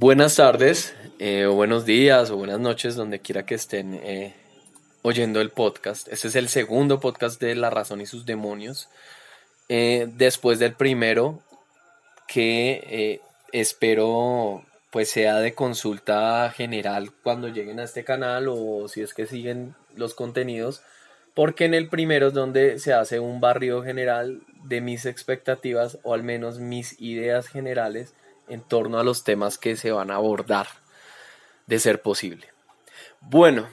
Buenas tardes, eh, o buenos días, o buenas noches, donde quiera que estén eh, oyendo el podcast. Este es el segundo podcast de La Razón y sus Demonios. Eh, después del primero, que espero pues sea de consulta general cuando lleguen a este canal o si es que siguen los contenidos, porque en el primero es donde se hace un barrio general de mis expectativas o al menos mis ideas generales en torno a los temas que se van a abordar, de ser posible. Bueno,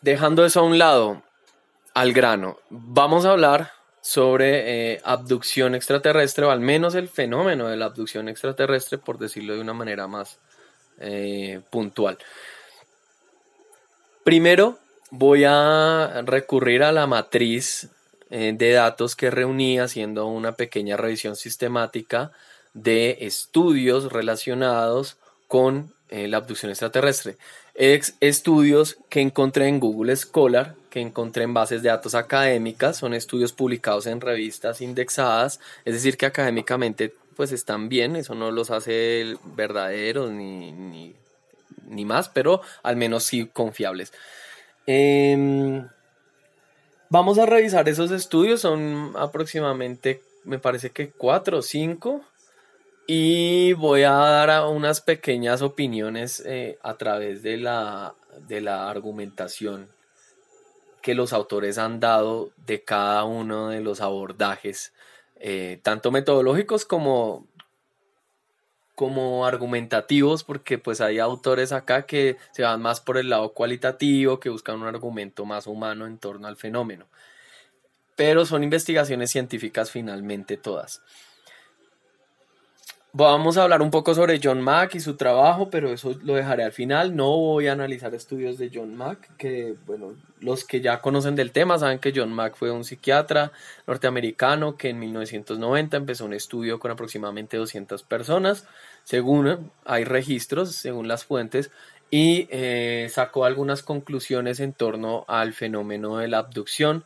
dejando eso a un lado, al grano, vamos a hablar sobre eh, abducción extraterrestre, o al menos el fenómeno de la abducción extraterrestre, por decirlo de una manera más eh, puntual. Primero, voy a recurrir a la matriz eh, de datos que reuní haciendo una pequeña revisión sistemática de estudios relacionados con eh, la abducción extraterrestre. Ex estudios que encontré en Google Scholar, que encontré en bases de datos académicas, son estudios publicados en revistas indexadas, es decir, que académicamente pues están bien, eso no los hace verdaderos ni, ni, más, pero al menos sí confiables. Em, vamos a revisar esos estudios, son aproximadamente, me parece que cuatro o cinco, y voy a dar unas pequeñas opiniones eh, a través de la, de la argumentación que los autores han dado de cada uno de los abordajes, eh, tanto metodológicos como, como argumentativos, porque pues hay autores acá que se van más por el lado cualitativo, que buscan un argumento más humano en torno al fenómeno. Pero son investigaciones científicas finalmente todas. Vamos a hablar un poco sobre John Mack y su trabajo, pero eso lo dejaré al final. No voy a analizar estudios de John Mack, que bueno, los que ya conocen del tema saben que John Mack fue un psiquiatra norteamericano que en 1990 empezó un estudio con aproximadamente 200 personas, según hay registros, según las fuentes, y eh, sacó algunas conclusiones en torno al fenómeno de la abducción,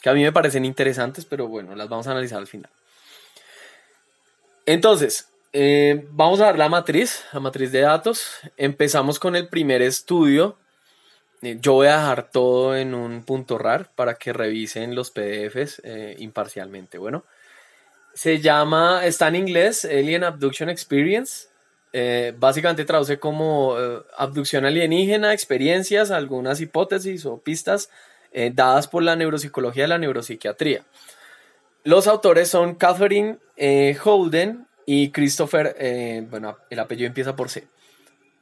que a mí me parecen interesantes, pero bueno, las vamos a analizar al final. Entonces, eh, vamos a dar la matriz, la matriz de datos. Empezamos con el primer estudio. Eh, yo voy a dejar todo en un punto RAR para que revisen los PDFs eh, imparcialmente. Bueno, se llama, está en inglés, Alien Abduction Experience. básicamente traduce como abducción alienígena, experiencias, algunas hipótesis o pistas dadas por la neuropsicología y la neuropsiquiatría. Los autores son Catherine eh, Holden y Christopher, eh, bueno, el apellido empieza por C.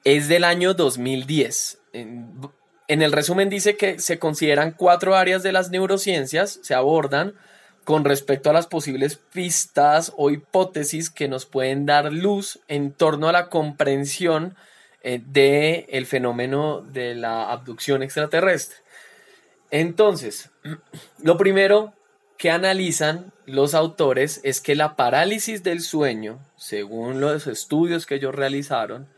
Es del año 2010. En, el resumen dice que se consideran cuatro áreas de las neurociencias, se abordan con respecto a las posibles pistas o hipótesis que nos pueden dar luz en torno a la comprensión eh, del fenómeno de la abducción extraterrestre. Entonces, lo primero que analizan los autores es que la parálisis del sueño, según los estudios que ellos realizaron,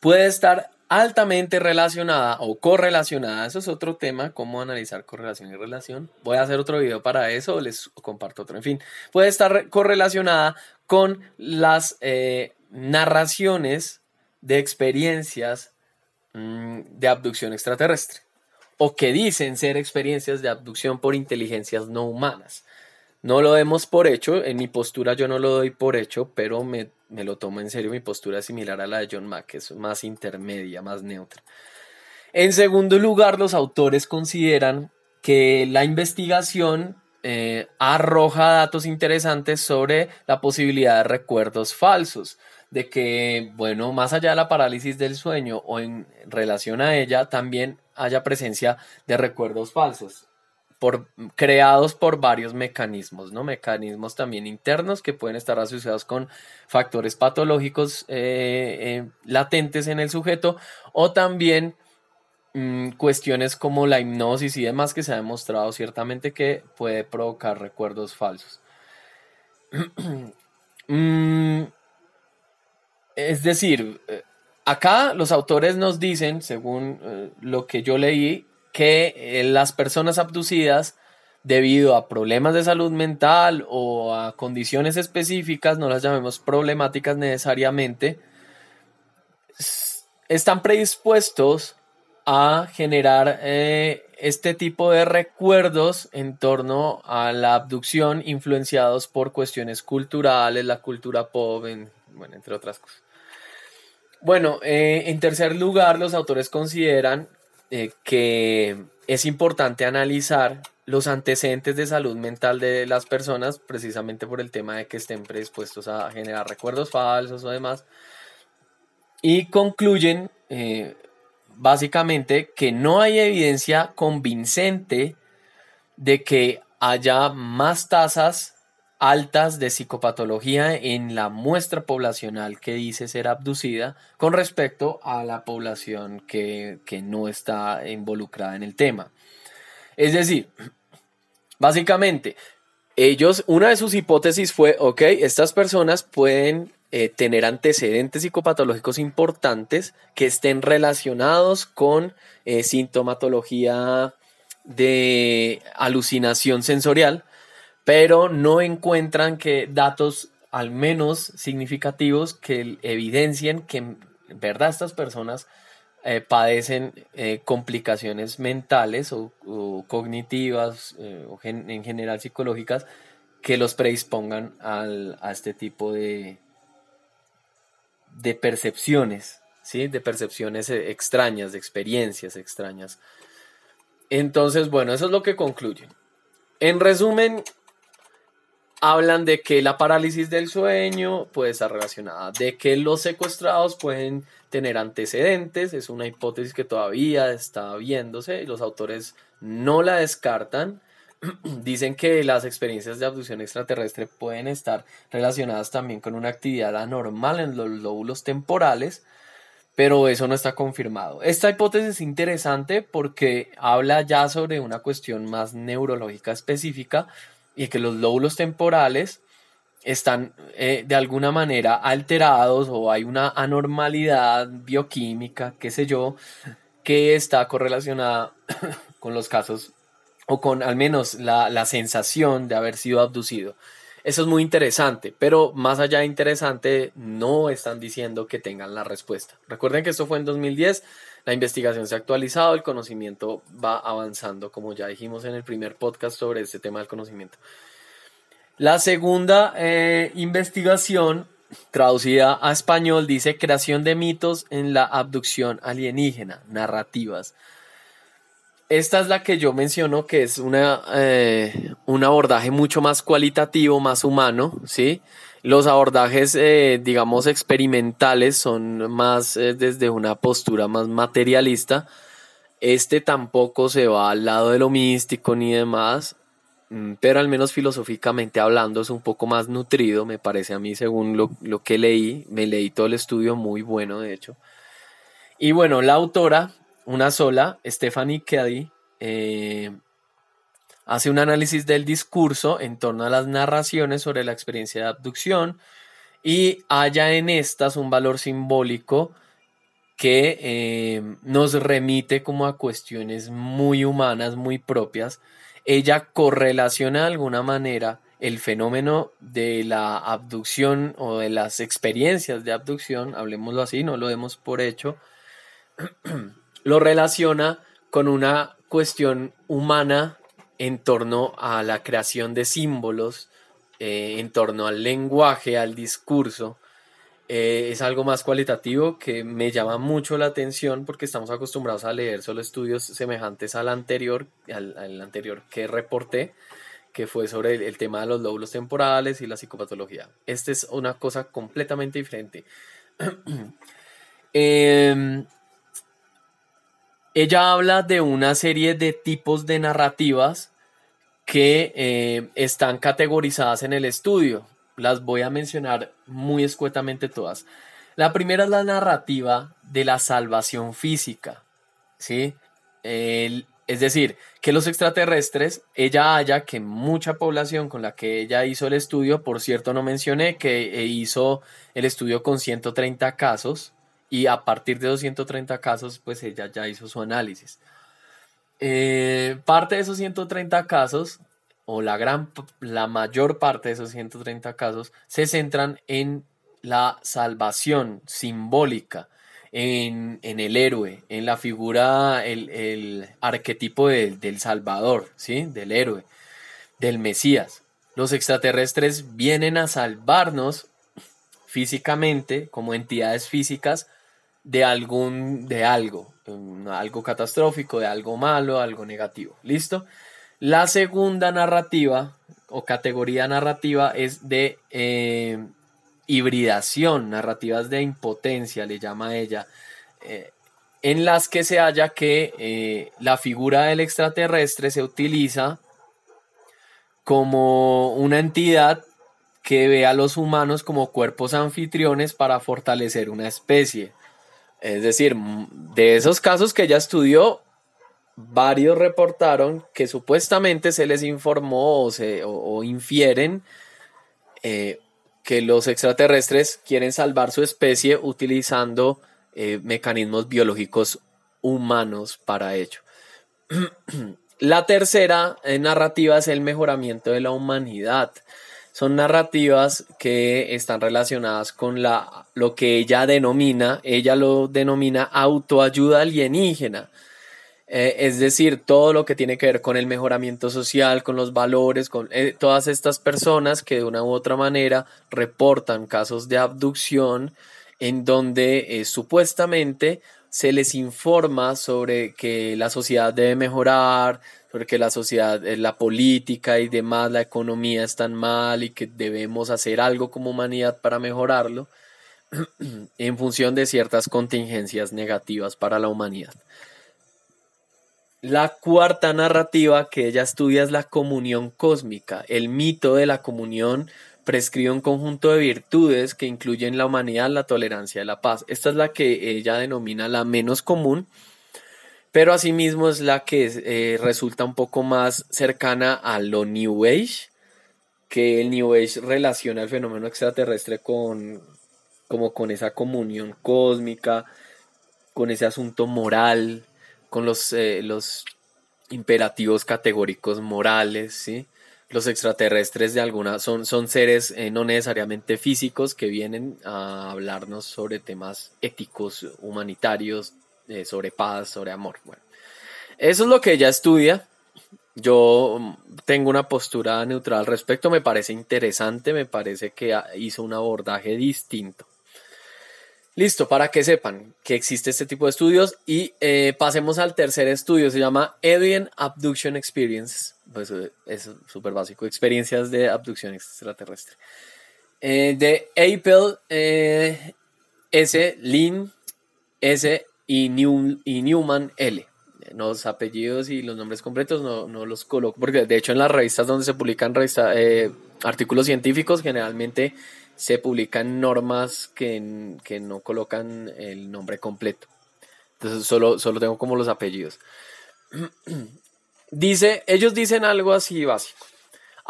puede estar altamente relacionada o correlacionada, eso es otro tema, cómo analizar correlación y relación. Voy a hacer otro video para eso, les comparto otro. En fin, puede estar correlacionada con las eh, narraciones de experiencias mm, de abducción extraterrestre o que dicen ser experiencias de abducción por inteligencias no humanas. No lo demos por hecho, en mi postura yo no lo doy por hecho, pero me, lo tomo en serio, mi postura es similar a la de John Mack, es más intermedia, más neutra. En segundo lugar, los autores consideran que la investigación eh, arroja datos interesantes sobre la posibilidad de recuerdos falsos, de que, bueno, más allá de la parálisis del sueño o en relación a ella, también haya presencia de recuerdos falsos. Por, creados por varios mecanismos, ¿no? Mecanismos también internos que pueden estar asociados con factores patológicos eh, eh, latentes en el sujeto o también mm, cuestiones como la hipnosis y demás que se ha demostrado ciertamente que puede provocar recuerdos falsos. Mm, es decir, eh, Acá los autores nos dicen, según lo que yo leí, que eh, las personas abducidas, debido a problemas de salud mental o a condiciones específicas, no las llamemos problemáticas necesariamente, están predispuestos a generar eh, este tipo de recuerdos en torno a la abducción influenciados por cuestiones culturales, la cultura pop, bueno, entre otras cosas. Bueno, eh, en tercer lugar, los autores consideran eh, que es importante analizar los antecedentes de salud mental de las personas, precisamente por el tema de que estén predispuestos a generar recuerdos falsos o demás. Y concluyen eh, básicamente que no hay evidencia convincente de que haya más tasas altas de psicopatología en la muestra poblacional que dice ser abducida con respecto a la población que, no está involucrada en el tema. Es decir, básicamente, ellos, una de sus hipótesis fue, ok, estas personas pueden eh, tener antecedentes psicopatológicos importantes que estén relacionados con eh, sintomatología de alucinación sensorial, pero no encuentran que datos al menos significativos que evidencien que en verdad estas personas eh, padecen complicaciones mentales o, cognitivas o en general psicológicas que los predispongan a este tipo de, de percepciones, ¿sí? De percepciones eh, extrañas, de experiencias extrañas. Entonces, bueno, eso es lo que concluyen. En resumen, hablan de que la parálisis del sueño puede estar relacionada, de que los secuestrados pueden tener antecedentes, es una hipótesis que todavía está viéndose y los autores no la descartan. Dicen que las experiencias de abducción extraterrestre pueden estar relacionadas también con una actividad anormal en los lóbulos temporales, pero eso no está confirmado. Esta hipótesis es interesante porque habla ya sobre una cuestión más neurológica específica y que los lóbulos temporales están eh, de alguna manera alterados o hay una anormalidad bioquímica, qué sé yo, que está correlacionada con los casos o con al menos la, sensación de haber sido abducido. Eso es muy interesante, pero más allá de interesante, no están diciendo que tengan la respuesta. Recuerden que esto fue en 2010, la investigación se ha actualizado, el conocimiento va avanzando, como ya dijimos en el primer podcast sobre este tema del conocimiento. La segunda eh, investigación, traducida a español, dice creación de mitos en la abducción alienígena, narrativas. Esta es la que yo menciono que es una, eh, un abordaje mucho más cualitativo, más humano, ¿sí? Los abordajes, eh, digamos, experimentales son más eh, desde una postura más materialista. Este tampoco se va al lado de lo místico ni demás, mm, pero al menos filosóficamente hablando es un poco más nutrido, me parece a mí, según lo, lo que leí. Me leí todo el estudio, muy bueno, de hecho. Y bueno, la autora una sola, Stephanie Caddy, eh, hace un análisis del discurso en torno a las narraciones sobre la experiencia de abducción y halla en estas un valor simbólico que eh, nos remite como a cuestiones muy humanas, muy propias. Ella correlaciona de alguna manera el fenómeno de la abducción o de las experiencias de abducción, hablemoslo así, no lo demos por hecho, lo relaciona con una cuestión humana en torno a la creación de símbolos, eh, en torno al lenguaje, al discurso. Eh, es algo más cualitativo que me llama mucho la atención porque estamos acostumbrados a leer solo estudios semejantes al anterior, al, anterior que reporté, que fue sobre el, tema de los lóbulos temporales y la psicopatología. Esta es una cosa completamente diferente. eh, ella habla de una serie de tipos de narrativas que eh, están categorizadas en el estudio. Las voy a mencionar muy escuetamente todas. La primera es la narrativa de la salvación física. ¿sí? es decir, que los extraterrestres, ella haya que mucha población con la que ella hizo el estudio, por cierto no mencioné que eh, hizo el estudio con 130 casos, y a partir de 230 casos, pues ella ya hizo su análisis. Eh, parte de esos 130 casos, o la, gran, la mayor parte de esos 130 casos, se centran en la salvación simbólica, en, el héroe, en la figura, el, arquetipo del Salvador, ¿sí? Del héroe, del Mesías. Los extraterrestres vienen a salvarnos físicamente, como entidades físicas, de algún, de algo, algo catastrófico, de algo malo, algo negativo. ¿Listo? La segunda narrativa o categoría narrativa es de eh, hibridación, narrativas de impotencia, le llama ella, eh, en las que se halla que eh, la figura del extraterrestre se utiliza como una entidad que ve a los humanos como cuerpos anfitriones para fortalecer una especie. Es decir, de esos casos que ella estudió, varios reportaron que supuestamente se les informó o, se, o, infieren eh, que los extraterrestres quieren salvar su especie utilizando eh, mecanismos biológicos humanos para ello. La tercera eh, narrativa es el mejoramiento de la humanidad. Son narrativas que están relacionadas con la, lo que ella denomina, ella lo denomina autoayuda alienígena. Eh, es decir, todo lo que tiene que ver con el mejoramiento social, con los valores, con eh, todas estas personas que de una u otra manera reportan casos de abducción en donde supuestamente se les informa sobre que la sociedad debe mejorar, sobre que la sociedad, eh, la política y demás, la economía están mal y que debemos hacer algo como humanidad para mejorarlo en función de ciertas contingencias negativas para la humanidad. La cuarta narrativa que ella estudia es la comunión cósmica, el mito de la comunión prescribe un conjunto de virtudes que incluyen la humanidad, la tolerancia y la paz. Esta es la que ella denomina la menos común, pero asimismo es la que eh, resulta un poco más cercana a lo New Age, que el New Age relaciona el fenómeno extraterrestre con, como con esa comunión cósmica, con ese asunto moral, con los, eh, los imperativos categóricos morales, ¿sí? Los extraterrestres de alguna son, son seres eh, no necesariamente físicos que vienen a hablarnos sobre temas éticos, humanitarios, eh, sobre paz, sobre amor. Bueno, eso es lo que ella estudia. Yo mm, tengo una postura neutral al respecto, me parece interesante, me parece que hizo un abordaje distinto. Listo, para que sepan que existe este tipo de estudios y eh, pasemos al tercer estudio, se llama Alien Abduction Experience, pues eh, es súper básico, experiencias de abducción extraterrestre. Eh, de Apple S, Lin S y, Newman L. Los apellidos y los nombres completos no, no, los coloco, porque de hecho en las revistas donde se publican artículos científicos generalmente se publican normas que, no colocan el nombre completo. Entonces solo, solo tengo como los apellidos. Dice, ellos dicen algo así básico.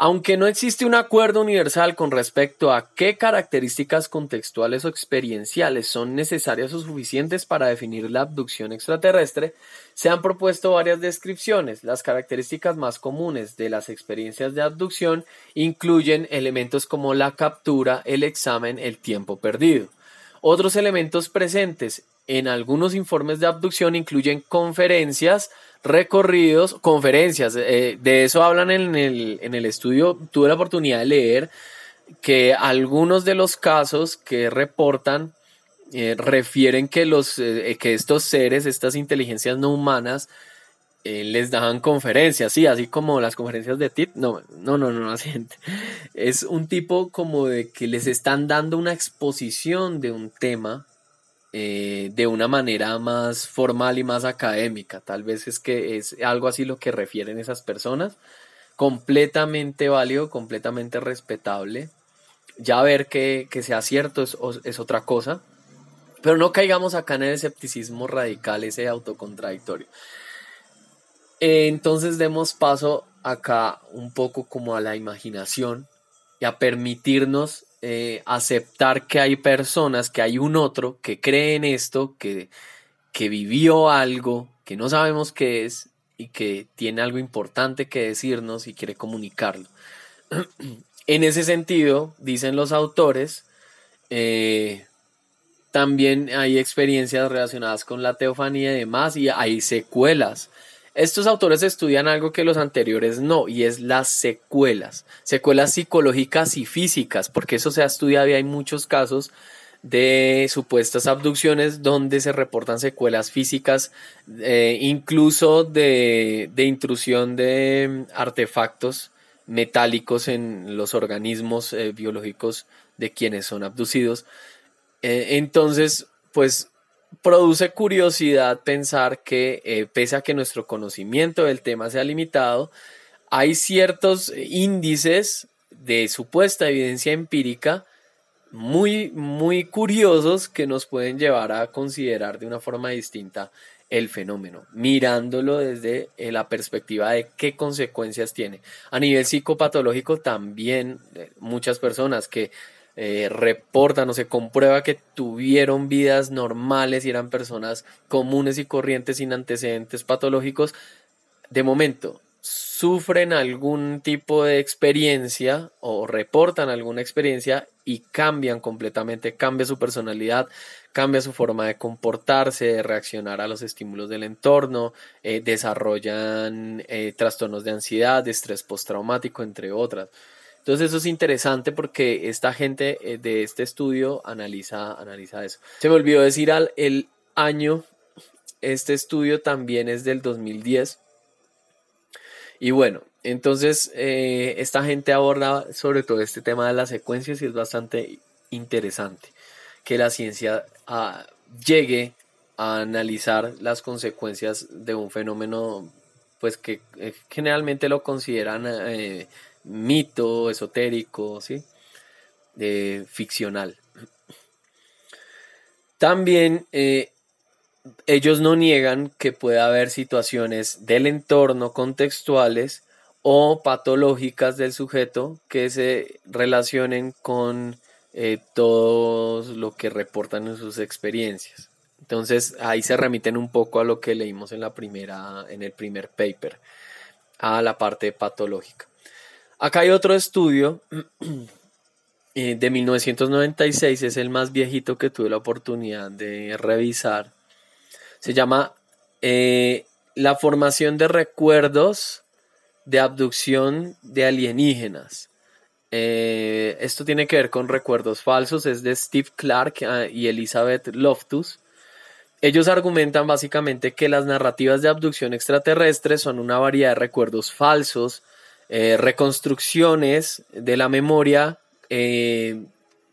Aunque no existe un acuerdo universal con respecto a qué características contextuales o experienciales son necesarias o suficientes para definir la abducción extraterrestre, se han propuesto varias descripciones. Las características más comunes de las experiencias de abducción incluyen elementos como la captura, el examen, el tiempo perdido. Otros elementos presentes en algunos informes de abducción incluyen conferencias, recorridos, conferencias. Eh, de eso hablan en el, en el estudio. Tuve la oportunidad de leer que algunos de los casos que reportan eh, refieren que, los, eh, que estos seres, estas inteligencias no humanas, les daban conferencias, sí, así como las conferencias de TIT. No, no, no, no, Es un tipo como de que les están dando una exposición de un tema eh, de una manera más formal y más académica. Tal vez es que es algo así lo que refieren esas personas. Completamente válido, completamente respetable. Ya ver que, sea cierto es, otra cosa. Pero no caigamos acá en el escepticismo radical, ese autocontradictorio. entonces demos paso acá un poco como a la imaginación y a permitirnos eh, aceptar que hay personas, que hay un otro que cree en esto, que, que vivió algo, que no sabemos qué es y que tiene algo importante que decirnos y quiere comunicarlo. en ese sentido, dicen los autores, eh, también hay experiencias relacionadas con la teofanía y demás, y hay secuelas. Estos autores estudian algo que los anteriores no, y es las secuelas, secuelas psicológicas y físicas, porque eso se ha estudiado y hay muchos casos de supuestas abducciones donde se reportan secuelas físicas, eh, incluso de, intrusión de artefactos metálicos en los organismos eh, biológicos de quienes son abducidos. Eh, entonces, pues produce curiosidad pensar que eh, pese a que nuestro conocimiento del tema sea limitado, hay ciertos índices de supuesta evidencia empírica muy, muy curiosos que nos pueden llevar a considerar de una forma distinta el fenómeno, mirándolo desde eh, la perspectiva de qué consecuencias tiene. A nivel psicopatológico también muchas personas que eh, reportan o se comprueba que tuvieron vidas normales y eran personas comunes y corrientes sin antecedentes patológicos, de momento sufren algún tipo de experiencia o reportan alguna experiencia y cambian completamente, cambia su personalidad, cambia su forma de comportarse, de reaccionar a los estímulos del entorno, eh, desarrollan eh, trastornos de ansiedad, de estrés postraumático, entre otras. Entonces eso es interesante porque esta gente eh, de este estudio analiza, analiza eso. Se me olvidó decir al, el año, este estudio también es del 2010. Y bueno, entonces eh, esta gente aborda sobre todo este tema de las secuencias y es bastante interesante que la ciencia ah, llegue a analizar las consecuencias de un fenómeno pues que eh, generalmente lo consideran mito esotérico, ¿sí? ficcional. También eh, ellos no niegan que pueda haber situaciones del entorno contextuales o patológicas del sujeto que se relacionen con eh, todo lo que reportan en sus experiencias. Entonces ahí se remiten un poco a lo que leímos en la primera, en el primer paper, a la parte patológica. Acá hay otro estudio eh, de 1996, es el más viejito que tuve la oportunidad de revisar. Se llama eh, La formación de recuerdos de abducción de alienígenas. Eh, esto tiene que ver con recuerdos falsos, es de Steve Clark ah, y Elizabeth Loftus. Ellos argumentan básicamente que las narrativas de abducción extraterrestre son una variedad de recuerdos falsos eh, reconstrucciones de la memoria eh,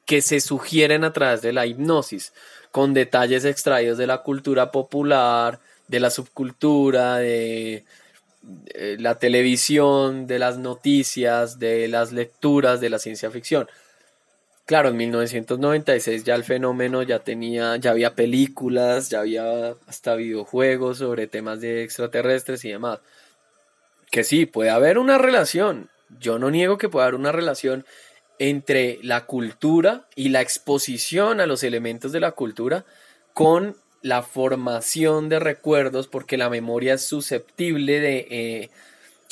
que se sugieren a través de la hipnosis, con detalles extraídos de la cultura popular, de la subcultura, de, la televisión, de las noticias, de las lecturas, de la ciencia ficción. Claro, en 1996 ya el fenómeno ya tenía, ya había películas, ya había hasta videojuegos sobre temas de extraterrestres y demás que sí, puede haber una relación. Yo no niego que pueda haber una relación entre la cultura y la exposición a los elementos de la cultura con la formación de recuerdos, porque la memoria es susceptible de, eh,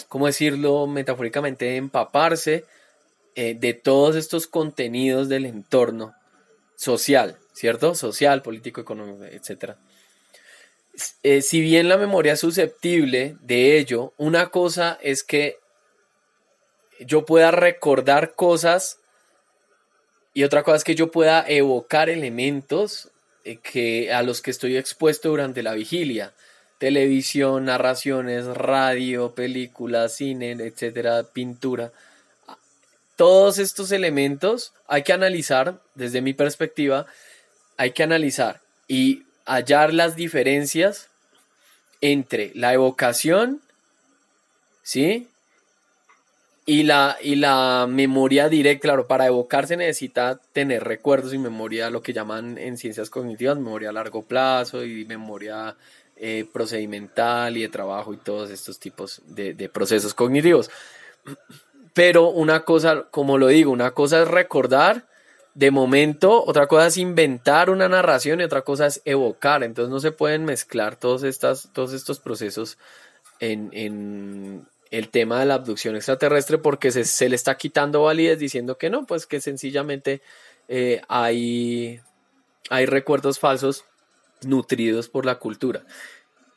¿cómo decirlo metafóricamente?, de empaparse eh, de todos estos contenidos del entorno social, ¿cierto? Social, político, económico, etcétera. Eh, si bien la memoria es susceptible de ello, una cosa es que yo pueda recordar cosas y otra cosa es que yo pueda evocar elementos eh, que, a los que estoy expuesto durante la vigilia. Televisión, narraciones, radio, películas, cine, etcétera, pintura. Todos estos elementos hay que analizar, desde mi perspectiva, hay que analizar. Y hallar las diferencias entre la evocación, ¿sí? Y la, y la memoria directa, claro, para evocarse necesita tener recuerdos y memoria, lo que llaman en ciencias cognitivas, memoria a largo plazo y memoria eh, procedimental y de trabajo y todos estos tipos de procesos cognitivos. Pero una cosa, como lo digo, una cosa es recordar de momento, otra cosa es inventar una narración y otra cosa es evocar. Entonces no se pueden mezclar todos, estas, todos estos procesos en, el tema de la abducción extraterrestre porque se, le está quitando validez diciendo que no, pues que sencillamente eh, hay, hay recuerdos falsos nutridos por la cultura.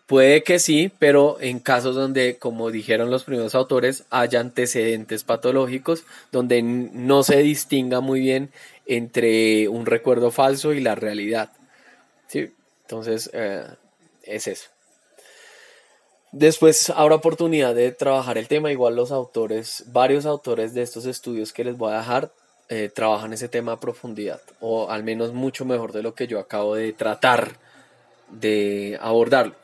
Puede que sí, pero en casos donde, como dijeron los primeros autores, haya antecedentes patológicos, donde no se distinga muy bien entre un recuerdo falso y la realidad. ¿Sí? Entonces, eh, es eso. Después habrá oportunidad de trabajar el tema. Igual los autores, varios autores de estos estudios que les voy a dejar, eh, trabajan ese tema a profundidad, o al menos mucho mejor de lo que yo acabo de tratar de abordarlo.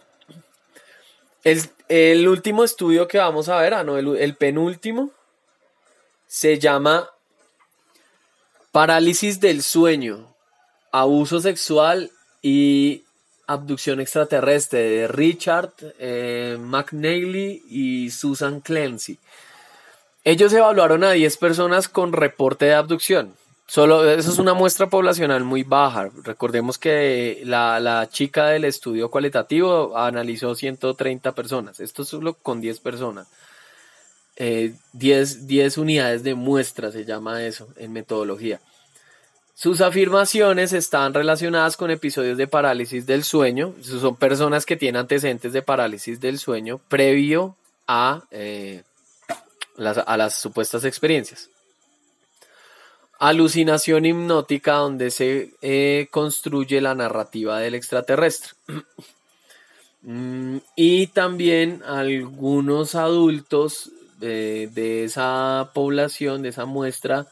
El, último estudio que vamos a ver, ah, no, el, penúltimo, se llama Parálisis del sueño, abuso sexual y abducción extraterrestre de Richard eh, McNeely y Susan Clancy. Ellos evaluaron a 10 personas con reporte de abducción. Solo, eso es una muestra poblacional muy baja. Recordemos que la, chica del estudio cualitativo analizó 130 personas. Esto es solo con 10 personas. 10, eh, unidades de muestra se llama eso en metodología. Sus afirmaciones están relacionadas con episodios de parálisis del sueño. Son personas que tienen antecedentes de parálisis del sueño previo a, eh, a las supuestas experiencias alucinación hipnótica donde se eh, construye la narrativa del extraterrestre. Mm, y también algunos adultos de esa población, de esa muestra,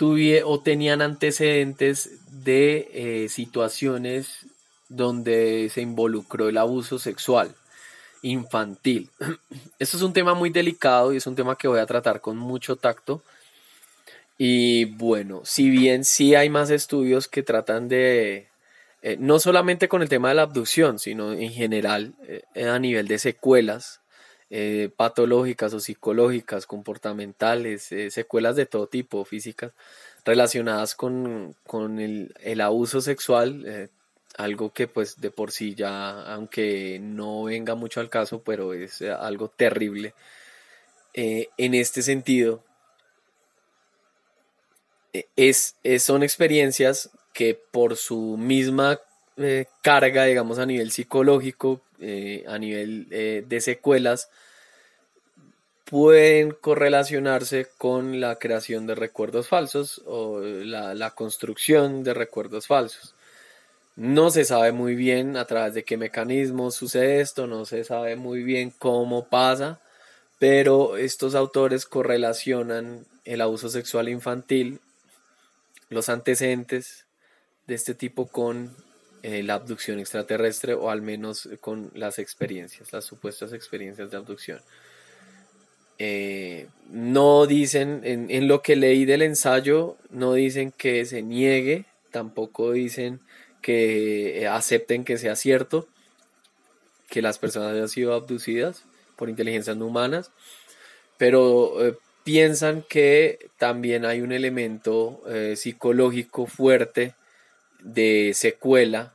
tuvieron o tenían antecedentes de eh, situaciones donde se involucró el abuso sexual infantil. Esto es un tema muy delicado y es un tema que voy a tratar con mucho tacto y bueno, si bien sí hay más estudios que tratan de, eh, no solamente con el tema de la abducción, sino en general eh, a nivel de secuelas eh, patológicas o psicológicas, comportamentales, secuelas de todo tipo, físicas, relacionadas con, el, el, abuso sexual, algo que pues de por sí ya, aunque no venga mucho al caso, pero es algo terrible. en este sentido, es, son experiencias que por su misma eh, carga, digamos, a nivel psicológico, eh, a nivel eh, de secuelas, pueden correlacionarse con la creación de recuerdos falsos o la, la, construcción de recuerdos falsos. No se sabe muy bien a través de qué mecanismos sucede esto, no se sabe muy bien cómo pasa, pero estos autores correlacionan el abuso sexual infantil los antecedentes de este tipo con eh, la abducción extraterrestre o al menos con las experiencias, las supuestas experiencias de abducción. Eh, no dicen, en, lo que leí del ensayo, no dicen que se niegue, tampoco dicen que eh, acepten que sea cierto que las personas hayan sido abducidas por inteligencias no humanas, pero piensan que también hay un elemento psicológico fuerte de secuela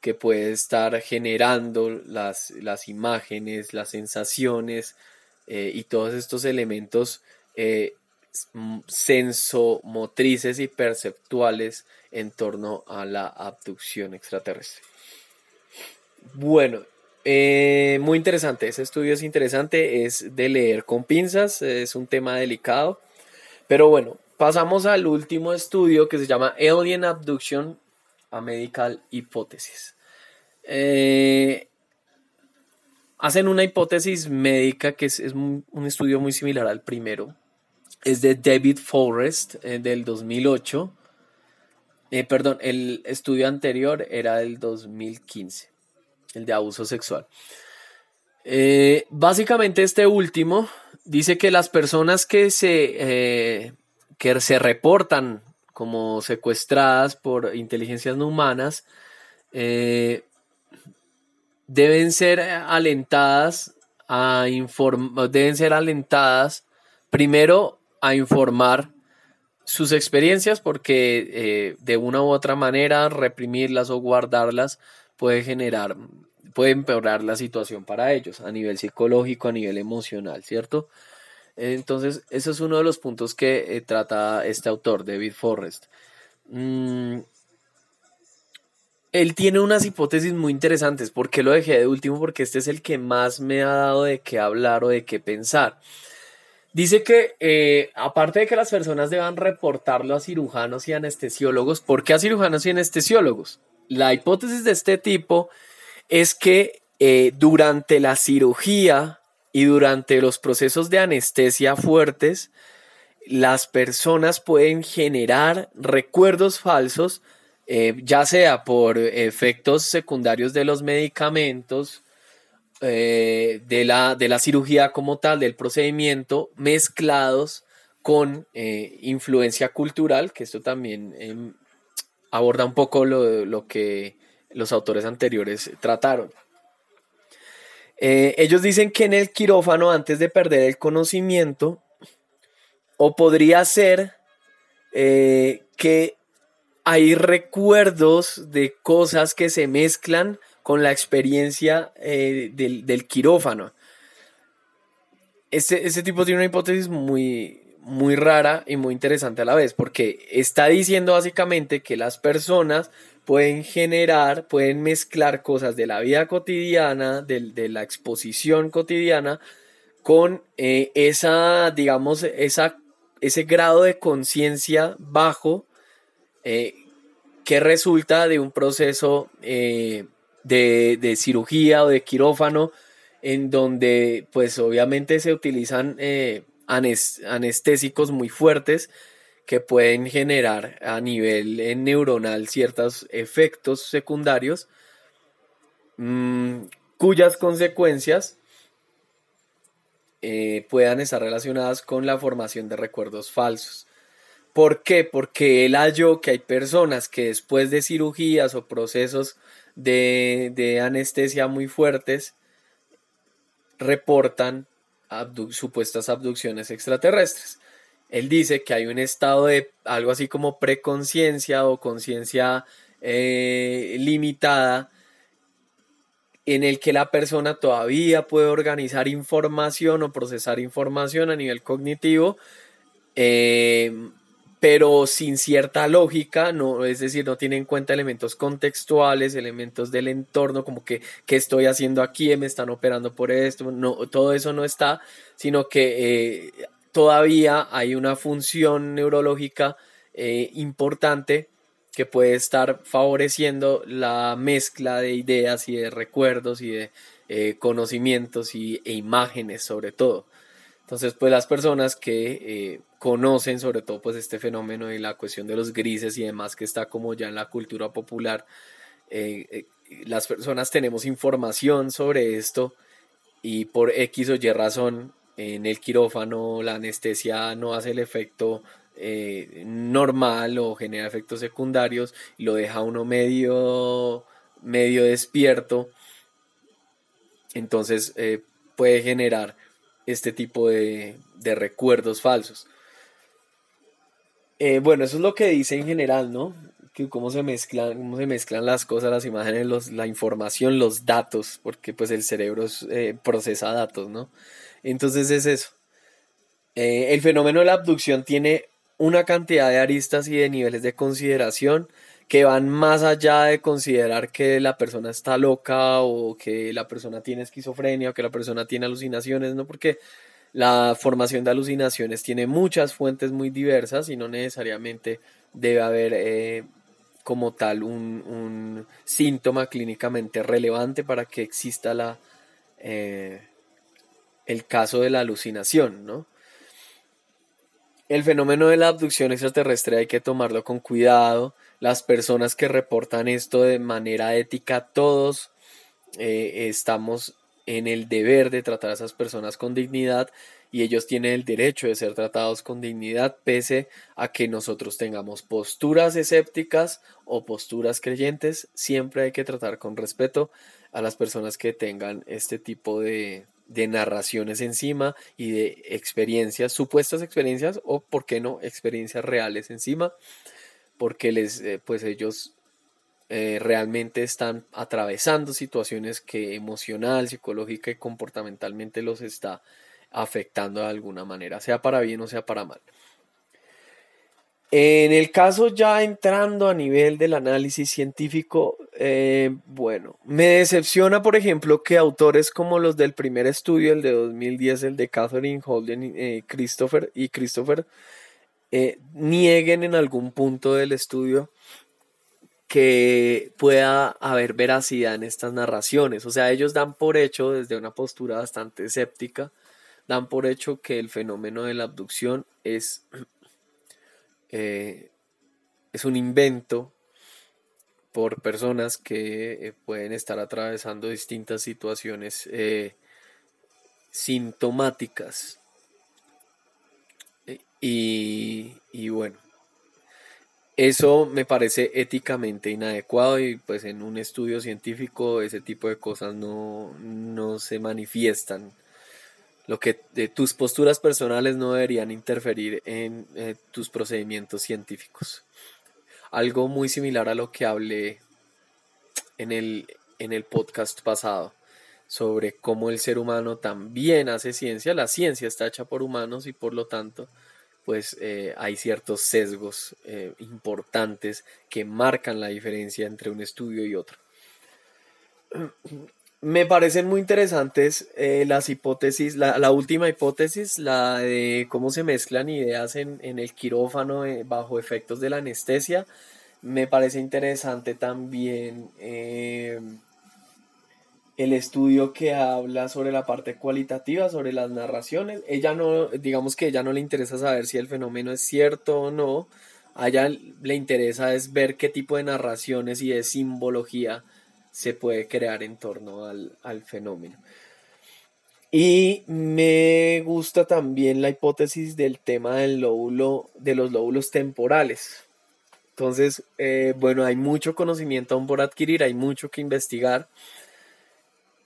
que puede estar generando las, las imágenes, las sensaciones eh, y todos estos elementos eh, sensomotrices y perceptuales en torno a la abducción extraterrestre. Bueno, eh, muy interesante, ese estudio es interesante, es de leer con pinzas, es un tema delicado. Pero bueno, pasamos al último estudio que se llama Alien Abduction, a Medical Hypothesis. Eh, hacen una hipótesis médica que es, un, estudio muy similar al primero. Es de David Forrest eh, del 2008. perdón, el estudio anterior era del 2015 el de abuso sexual. Eh, básicamente este último dice que las personas que se, eh, que se reportan como secuestradas por inteligencias no humanas eh, deben ser alentadas a deben ser alentadas primero a informar sus experiencias porque de una u otra manera reprimirlas o guardarlas puede generar, puede empeorar la situación para ellos a nivel psicológico, a nivel emocional, ¿cierto? Entonces, ese es uno de los puntos que eh, trata este autor, David Forrest. Mm, él tiene unas hipótesis muy interesantes. ¿Por qué lo dejé de último? Porque este es el que más me ha dado de qué hablar o de qué pensar. Dice que eh, aparte de que las personas deban reportarlo a cirujanos y anestesiólogos, ¿por qué a cirujanos y anestesiólogos? La hipótesis de este tipo es que eh, durante la cirugía y durante los procesos de anestesia fuertes, las personas pueden generar recuerdos falsos, eh, ya sea por efectos secundarios de los medicamentos, eh, de, la, de la cirugía como tal, del procedimiento, mezclados con eh, influencia cultural, que esto también em, aborda un poco lo, lo, que los autores anteriores trataron. Eh, ellos dicen que en el quirófano, antes de perder el conocimiento, o podría ser que hay recuerdos de cosas que se mezclan con la experiencia eh, del, quirófano. Ese, tipo tiene una hipótesis muy, muy rara y muy interesante a la vez, porque está diciendo básicamente que las personas pueden generar, pueden mezclar cosas de la vida cotidiana, de, la exposición cotidiana, con eh, esa, digamos, esa, ese grado de conciencia bajo eh, que resulta de un proceso de, cirugía o de quirófano, en donde pues obviamente se utilizan eh, anestésicos muy fuertes que pueden generar a nivel eh, neuronal ciertos efectos secundarios mm, cuyas consecuencias eh, puedan estar relacionadas con la formación de recuerdos falsos. ¿Por qué? Porque él halló que hay personas que después de cirugías o procesos de, anestesia muy fuertes reportan supuestas abducciones extraterrestres. Él dice que hay un estado de algo así como preconciencia o conciencia eh, limitada en el que la persona todavía puede organizar información o procesar información a nivel cognitivo eh, pero sin cierta lógica, no, es decir, no tiene en cuenta elementos contextuales, elementos del entorno, como que qué estoy haciendo aquí, me están operando por esto, no, todo eso no está, sino que eh, todavía hay una función neurológica eh, importante que puede estar favoreciendo la mezcla de ideas y de recuerdos y de eh, conocimientos y, e imágenes sobre todo. Entonces, pues las personas que conocen sobre todo pues este fenómeno y la cuestión de los grises y demás que está como ya en la cultura popular. Eh, eh, las personas tenemos información sobre esto y por X o Y razón en el quirófano la anestesia no hace el efecto eh, normal o genera efectos secundarios y lo deja uno medio, medio despierto. Entonces puede generar este tipo de, de recuerdos falsos. Eh, bueno, eso es lo que dice en general, ¿no? Que cómo se mezclan, cómo se mezclan las cosas, las imágenes, los, la información, los datos, porque pues el cerebro eh, procesa datos, ¿no? Entonces es eso. Eh, el fenómeno de la abducción tiene una cantidad de aristas y de niveles de consideración que van más allá de considerar que la persona está loca o que la persona tiene esquizofrenia o que la persona tiene alucinaciones, ¿no? Porque la formación de alucinaciones tiene muchas fuentes muy diversas y no necesariamente debe haber eh, como tal un, síntoma clínicamente relevante para que exista la, eh, el caso de la alucinación, ¿no? El fenómeno de la abducción extraterrestre hay que tomarlo con cuidado. Las personas que reportan esto de manera ética, todos eh, estamos en el deber de tratar a esas personas con dignidad y ellos tienen el derecho de ser tratados con dignidad pese a que nosotros tengamos posturas escépticas o posturas creyentes, siempre hay que tratar con respeto a las personas que tengan este tipo de, de narraciones encima y de experiencias, supuestas experiencias o, por qué no, experiencias reales encima, porque les, eh, pues ellos eh, realmente están atravesando situaciones que emocional, psicológica y comportamentalmente los está afectando de alguna manera, sea para bien o sea para mal. En el caso ya entrando a nivel del análisis científico, eh, bueno, me decepciona, por ejemplo, que autores como los del primer estudio, el de 2010, el de Catherine Holden eh, Christopher y Christopher, eh, nieguen en algún punto del estudio que pueda haber veracidad en estas narraciones. O sea, ellos dan por hecho, desde una postura bastante escéptica, dan por hecho que el fenómeno de la abducción es, es un invento por personas que eh, pueden estar atravesando distintas situaciones eh, sintomáticas. Y, y, bueno, eso me parece éticamente inadecuado y pues en un estudio científico ese tipo de cosas no, no se manifiestan. Lo que tus posturas personales no deberían interferir en eh, tus procedimientos científicos algo muy similar a lo que hablé en el, en el podcast pasado sobre cómo el ser humano también hace ciencia. La ciencia está hecha por humanos y por lo tanto pues eh, hay ciertos sesgos eh, importantes que marcan la diferencia entre un estudio y otro. Me parecen muy interesantes eh, las hipótesis, la, última hipótesis, la de cómo se mezclan ideas en, el quirófano eh, bajo efectos de la anestesia. Me parece interesante también eh, el estudio que habla sobre la parte cualitativa, sobre las narraciones. Ella no, digamos que ella no le interesa saber si el fenómeno es cierto o no. A ella le interesa es ver qué tipo de narraciones y de simbología se puede crear en torno al, fenómeno. Y me gusta también la hipótesis del tema del lóbulo, de los lóbulos temporales. Entonces, eh, bueno, hay mucho conocimiento aún por adquirir, hay mucho que investigar.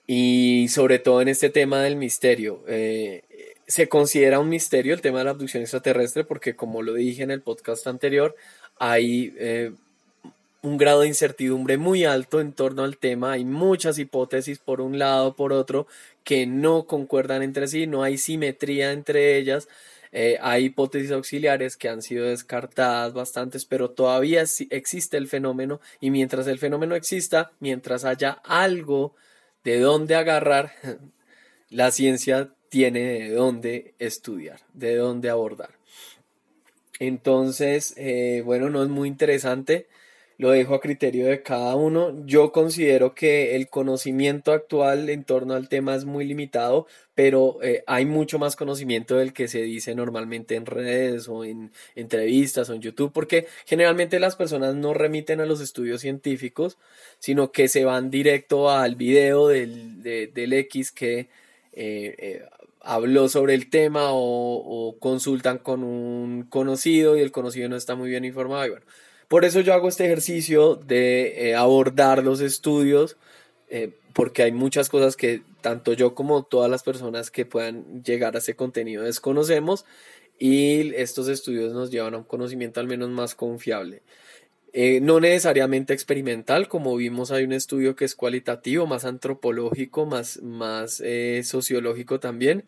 Y sobre todo en este tema del misterio. Eh, se considera un misterio el tema de la abducción extraterrestre porque, como lo dije en el podcast anterior, hay eh, un grado de incertidumbre muy alto en torno al tema. Hay muchas hipótesis por un lado, por otro, que no concuerdan entre sí, no hay simetría entre ellas. Eh, hay hipótesis auxiliares que han sido descartadas bastantes, pero todavía existe el fenómeno y mientras el fenómeno exista, mientras haya algo de dónde agarrar, la ciencia tiene de dónde estudiar, de dónde abordar. Entonces, eh, bueno, no es muy interesante lo dejo a criterio de cada uno. Yo considero que el conocimiento actual en torno al tema es muy limitado, pero eh, hay mucho más conocimiento del que se dice normalmente en redes o en entrevistas o en YouTube, porque generalmente las personas no remiten a los estudios científicos, sino que se van directo al video del, del X que eh, eh, habló sobre el tema o, o, consultan con un conocido y el conocido no está muy bien informado. Y bueno, por eso yo hago este ejercicio de eh, abordar los estudios, eh, porque hay muchas cosas que tanto yo como todas las personas que puedan llegar a ese contenido desconocemos y estos estudios nos llevan a un conocimiento al menos más confiable. Eh, no necesariamente experimental, como vimos hay un estudio que es cualitativo, más antropológico, más, más sociológico también.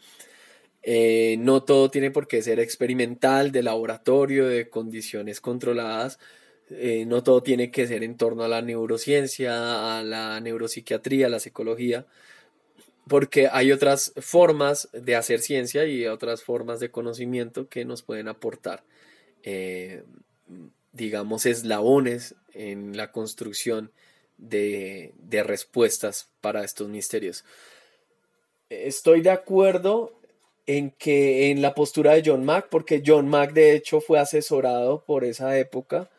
no todo tiene por qué ser experimental, de laboratorio, de condiciones controladas, eh, no todo tiene que ser en torno a la neurociencia, a la neuropsiquiatría, a la psicología, porque hay otras formas de hacer ciencia y otras formas de conocimiento que nos pueden aportar, eh, digamos, eslabones en la construcción de, de respuestas para estos misterios. Estoy de acuerdo en que en la postura de John Mack, porque John Mack de hecho fue asesorado por esa época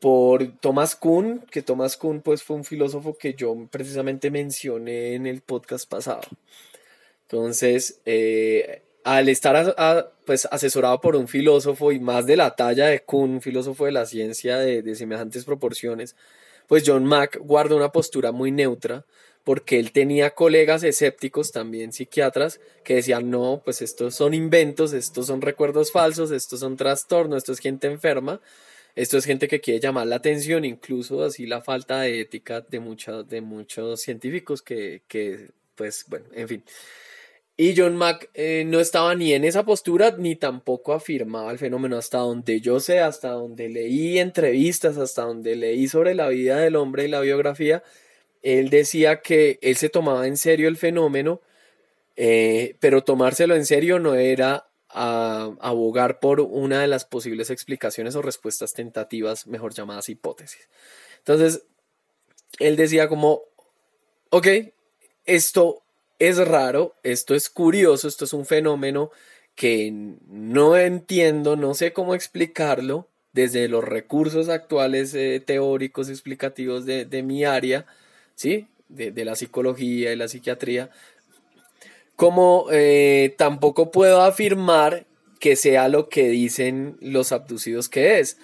por Thomas Kuhn, que Thomas Kuhn pues fue un filósofo que yo precisamente mencioné en el podcast pasado. Entonces, eh, al estar pues asesorado por un filósofo y más de la talla de Kuhn, un filósofo de la ciencia de, de semejantes proporciones, pues John Mack guarda una postura muy neutra porque él tenía colegas escépticos, también psiquiatras, que decían, no, pues estos son inventos, estos son recuerdos falsos, estos son trastornos, esto es gente enferma, esto es gente que quiere llamar la atención, incluso así la falta de ética de, muchos de muchos científicos que, que, pues, bueno, en fin. Y John Mack eh, no estaba ni en esa postura ni tampoco afirmaba el fenómeno hasta donde yo sé, hasta donde leí entrevistas, hasta donde leí sobre la vida del hombre y la biografía. Él decía que él se tomaba en serio el fenómeno, eh, pero tomárselo en serio no era abogar por una de las posibles explicaciones o respuestas tentativas, mejor llamadas hipótesis. Entonces, él decía como, ok, esto es raro, esto es curioso, esto es un fenómeno que no entiendo, no sé cómo explicarlo desde los recursos actuales eh, teóricos explicativos de, mi área, ¿sí? De, la psicología y la psiquiatría, como eh, tampoco puedo afirmar que sea lo que dicen los abducidos que es.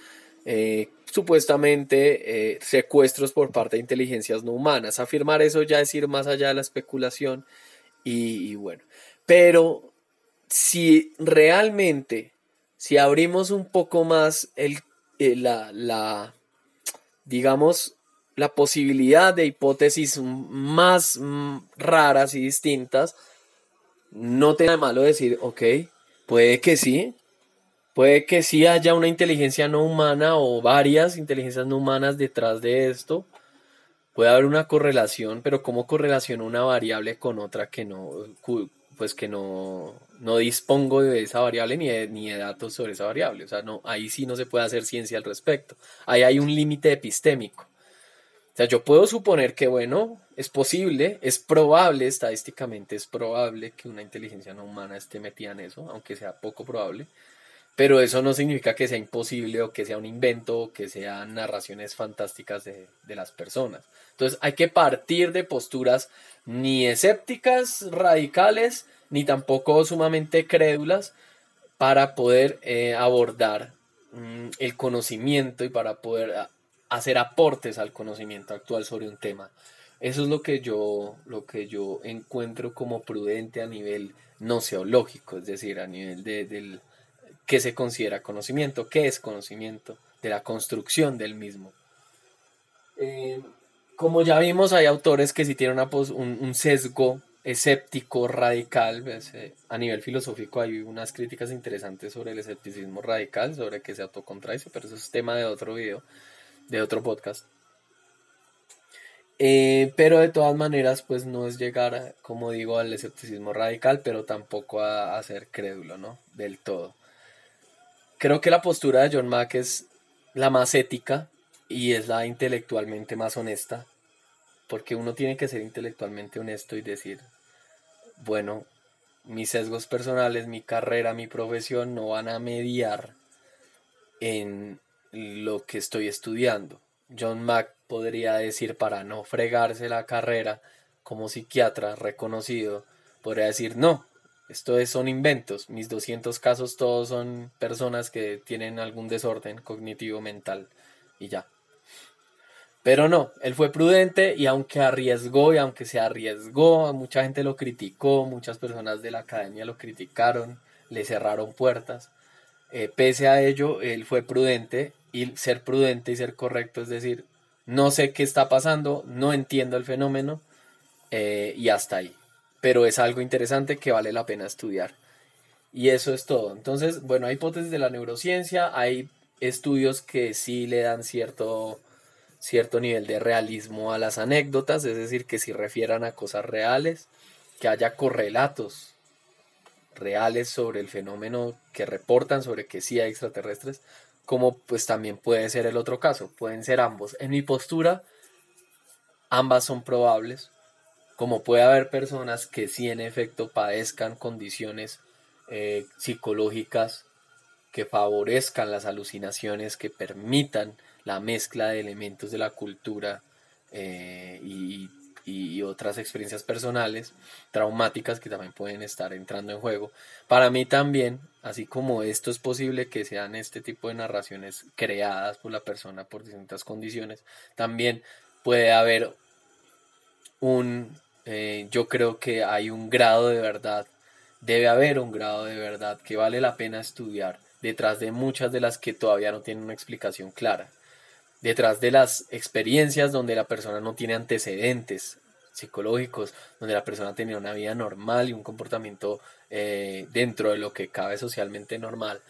Eh, supuestamente secuestros por parte de inteligencias no humanas. Afirmar eso ya es ir más allá de la especulación y, bueno, pero si realmente, si abrimos un poco más el, eh, la, digamos, la posibilidad de hipótesis más raras y distintas, no tiene de malo decir, ok, puede que sí, puede que sí haya una inteligencia no humana o varias inteligencias no humanas detrás de esto, puede haber una correlación, pero ¿cómo correlaciona una variable con otra que no, pues que no, no dispongo de esa variable ni de, ni de datos sobre esa variable? O sea, no, ahí sí no se puede hacer ciencia al respecto. Ahí hay un límite epistémico. O sea, yo puedo suponer que, bueno, es posible, es probable, estadísticamente es probable que una inteligencia no humana esté metida en eso, aunque sea poco probable. Pero eso no significa que sea imposible o que sea un invento o que sean narraciones fantásticas de, las personas. Entonces hay que partir de posturas ni escépticas, radicales, ni tampoco sumamente crédulas para poder eh, abordar mm, el conocimiento y para poder ah, hacer aportes al conocimiento actual sobre un tema. Eso es lo que yo, lo que yo encuentro como prudente a nivel noceológico, es decir, a nivel de, del qué se considera conocimiento, qué es conocimiento, de la construcción del mismo. Eh, como ya vimos, hay autores que sí tienen un, sesgo escéptico radical. Pues, eh, a nivel filosófico hay unas críticas interesantes sobre el escepticismo radical, sobre que se autocontrae, pero eso es tema de otro video, de otro podcast. Eh, pero de todas maneras, pues no es llegar, como digo, al escepticismo radical, pero tampoco a, a ser crédulo, ¿no? Del todo. Creo que la postura de John Mack es la más ética y es la intelectualmente más honesta, porque uno tiene que ser intelectualmente honesto y decir, bueno, mis sesgos personales, mi carrera, mi profesión no van a mediar en lo que estoy estudiando. John Mack podría decir para no fregarse la carrera como psiquiatra reconocido, podría decir no, esto es, son inventos. Mis 200 casos todos son personas que tienen algún desorden cognitivo mental y ya. Pero no, él fue prudente y aunque arriesgó y aunque se arriesgó, mucha gente lo criticó, muchas personas de la academia lo criticaron, le cerraron puertas. Eh, pese a ello, él fue prudente y ser prudente y ser correcto es decir, no sé qué está pasando, no entiendo el fenómeno eh, y hasta ahí pero es algo interesante que vale la pena estudiar. Y eso es todo. Entonces, bueno, hay hipótesis de la neurociencia, hay estudios que sí le dan cierto, cierto nivel de realismo a las anécdotas, es decir, que si refieran a cosas reales, que haya correlatos reales sobre el fenómeno que reportan sobre que sí hay extraterrestres, como pues también puede ser el otro caso, pueden ser ambos. En mi postura, ambas son probables, como puede haber personas que sí en efecto padezcan condiciones eh, psicológicas que favorezcan las alucinaciones, que permitan la mezcla de elementos de la cultura eh, y, otras experiencias personales traumáticas que también pueden estar entrando en juego. Para mí también, así como esto es posible que sean este tipo de narraciones creadas por la persona por distintas condiciones, también puede haber un eh, yo creo que hay un grado de verdad, debe haber un grado de verdad que vale la pena estudiar detrás de muchas de las que todavía no tienen una explicación clara, detrás de las experiencias donde la persona no tiene antecedentes psicológicos, donde la persona tenía una vida normal y un comportamiento eh, dentro de lo que cabe socialmente normal,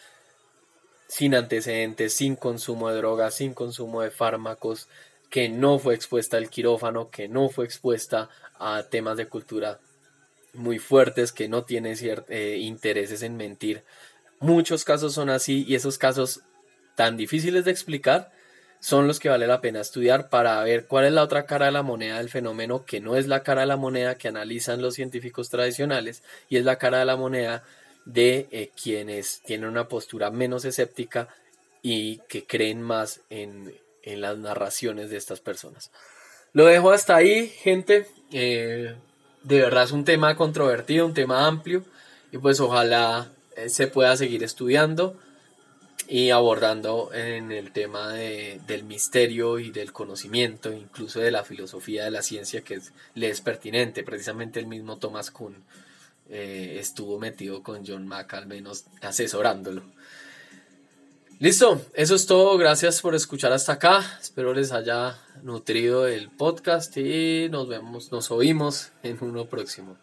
sin antecedentes, sin consumo de drogas, sin consumo de fármacos, que no fue expuesta al quirófano, que no fue expuesta a temas de cultura muy fuertes, que no tiene eh, intereses en mentir. Muchos casos son así y esos casos tan difíciles de explicar son los que vale la pena estudiar para ver cuál es la otra cara de la moneda del fenómeno, que no es la cara de la moneda que analizan los científicos tradicionales y es la cara de la moneda de eh, quienes tienen una postura menos escéptica y que creen más en, las narraciones de estas personas. Lo dejo hasta ahí, gente. Eh, de verdad es un tema controvertido, un tema amplio y pues ojalá eh, se pueda seguir estudiando y abordando en el tema del misterio y del conocimiento, incluso de la filosofía de la ciencia que le es pertinente. Precisamente el mismo Thomas Kuhn eh, estuvo metido con John Mack, al menos asesorándolo. Listo, eso es todo. Gracias por escuchar hasta acá. Espero les haya nutrido el podcast y nos vemos, nos oímos en uno próximo.